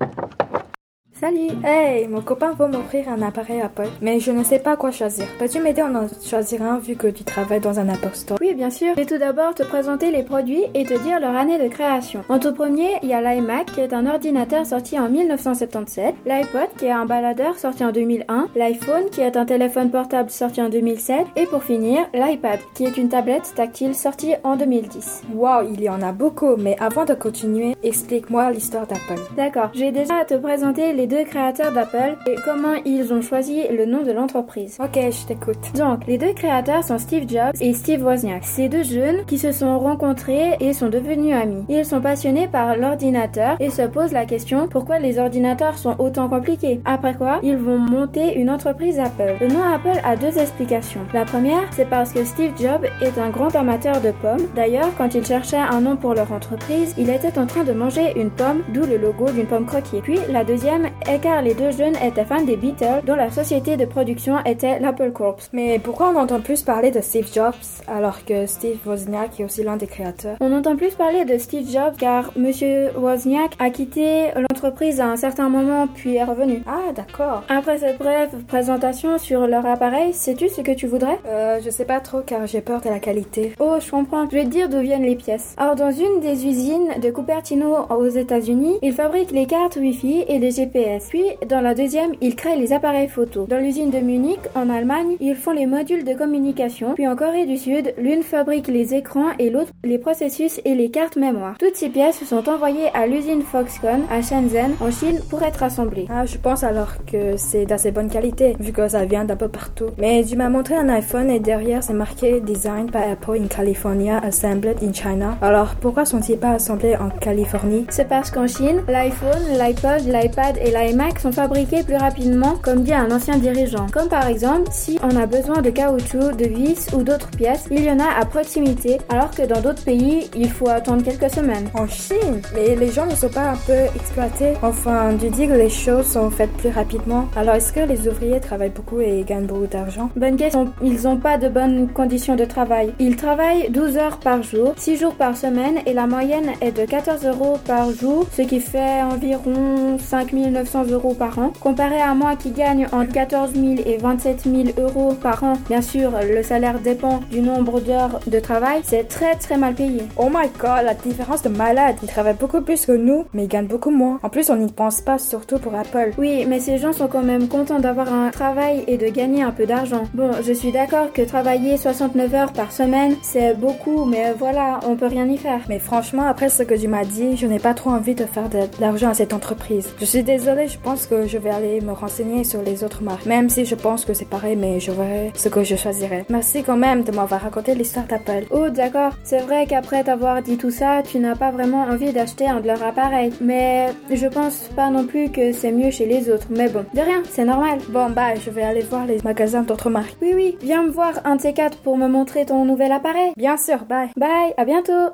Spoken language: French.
Thank you. Salut Hey, mon copain veut m'offrir un appareil Apple, mais je ne sais pas quoi choisir. Peux-tu m'aider? À en choisir un vu que tu travailles dans un Apple Store Oui, bien sûr. Je vais tout d'abord te présenter les produits et te dire leur année de création. En tout premier, il y a l'iMac qui est un ordinateur sorti en 1977, l'iPod qui est un baladeur sorti en 2001, l'iPhone qui est un téléphone portable sorti en 2007 et pour finir, l'iPad qui est une tablette tactile sortie en 2010. Wow, il y en a beaucoup, mais avant de continuer, explique-moi l'histoire d'Apple. D'accord, j'ai déjà te présenter les deux créateurs d'Apple et comment ils ont choisi le nom de l'entreprise. Ok, je t'écoute. Donc, les deux créateurs sont Steve Jobs et Steve Wozniak. Ces deux jeunes qui se sont rencontrés et sont devenus amis. Ils sont passionnés par l'ordinateur et se posent la question pourquoi les ordinateurs sont autant compliqués? Après quoi, ils vont monter une entreprise Apple. Le nom Apple a deux explications. La première, c'est parce que Steve Jobs est un grand amateur de pommes. D'ailleurs, quand il cherchait un nom pour leur entreprise, il était en train de manger une pomme, d'où le logo d'une pomme croquée. Puis, la deuxième est car les deux jeunes étaient fans des Beatles, dont la société de production était l'Apple Corps. Mais pourquoi on entend plus parler de Steve Jobs alors que Steve Wozniak est aussi l'un des créateurs? On entend plus parler de Steve Jobs car Monsieur Wozniak a quitté l'entreprise à un certain moment puis est revenu. Ah, d'accord. Après cette brève présentation sur leur appareil, sais-tu ce que tu voudrais? Euh, je sais pas trop car j'ai peur de la qualité. Oh, je comprends. Je vais te dire d'où viennent les pièces. Alors, dans une des usines de Cupertino aux États-Unis, ils fabriquent les cartes Wi-Fi et les GPS. Puis, dans la deuxième, ils créent les appareils photo. Dans l'usine de Munich, en Allemagne, ils font les modules de communication. Puis en Corée du Sud, l'une fabrique les écrans et l'autre les processus et les cartes mémoire. Toutes ces pièces sont envoyées à l'usine Foxconn à Shenzhen, en Chine, pour être assemblées. Ah, je pense alors que c'est d'assez bonne qualité, vu que ça vient d'un peu partout. Mais tu m'as montré un iPhone et derrière c'est marqué Design by Apple in California, Assembled in China. Alors pourquoi sont-ils pas assemblés en Californie? C'est parce qu'en Chine, l'iPhone, l'iPod, l'iPad et l'iMac sont fabriqués plus rapidement, comme dit un ancien dirigeant. Comme par exemple, si on a besoin de caoutchouc, de vis ou d'autres pièces, il y en a à proximité, alors que dans d'autres pays, il faut attendre quelques semaines. En Chine Mais les gens ne sont pas un peu exploités Enfin, tu dis que les choses sont faites plus rapidement. Alors est-ce que les ouvriers travaillent beaucoup et gagnent beaucoup d'argent? Bonne question. Ils n'ont pas de bonnes conditions de travail. Ils travaillent 12 heures par jour, 6 jours par semaine et la moyenne est de 14 euros par jour, ce qui fait environ 5900 euros par an. Comparé à moi qui gagne entre 14 000 et 27 000 euros par an, bien sûr, le salaire dépend du nombre d'heures de travail, c'est très très mal payé. Oh my god, la différence de malade. Ils travaillent beaucoup plus que nous, mais ils gagnent beaucoup moins. En plus, on n'y pense pas, surtout pour Apple. Oui, mais ces gens sont quand même contents d'avoir un travail et de gagner un peu d'argent. Bon, je suis d'accord que travailler 69 heures par semaine, c'est beaucoup, mais voilà, on peut rien y faire. Mais franchement, après ce que tu m'as dit, je n'ai pas trop envie de faire de l'argent à cette entreprise. Je suis je pense que je vais aller me renseigner sur les autres marques. Même si je pense que c'est pareil, mais je verrai ce que je choisirai. Merci quand même de m'avoir raconté l'histoire d'Apple. Oh, d'accord. C'est vrai qu'après t'avoir dit tout ça, tu n'as pas vraiment envie d'acheter un de leurs appareils. Mais je pense pas non plus que c'est mieux chez les autres. Mais bon, de rien, c'est normal. Bon, bah, je vais aller voir les magasins d'autres marques. Oui, oui, viens me voir un de ces quatre pour me montrer ton nouvel appareil. Bien sûr, bye. Bye, à bientôt.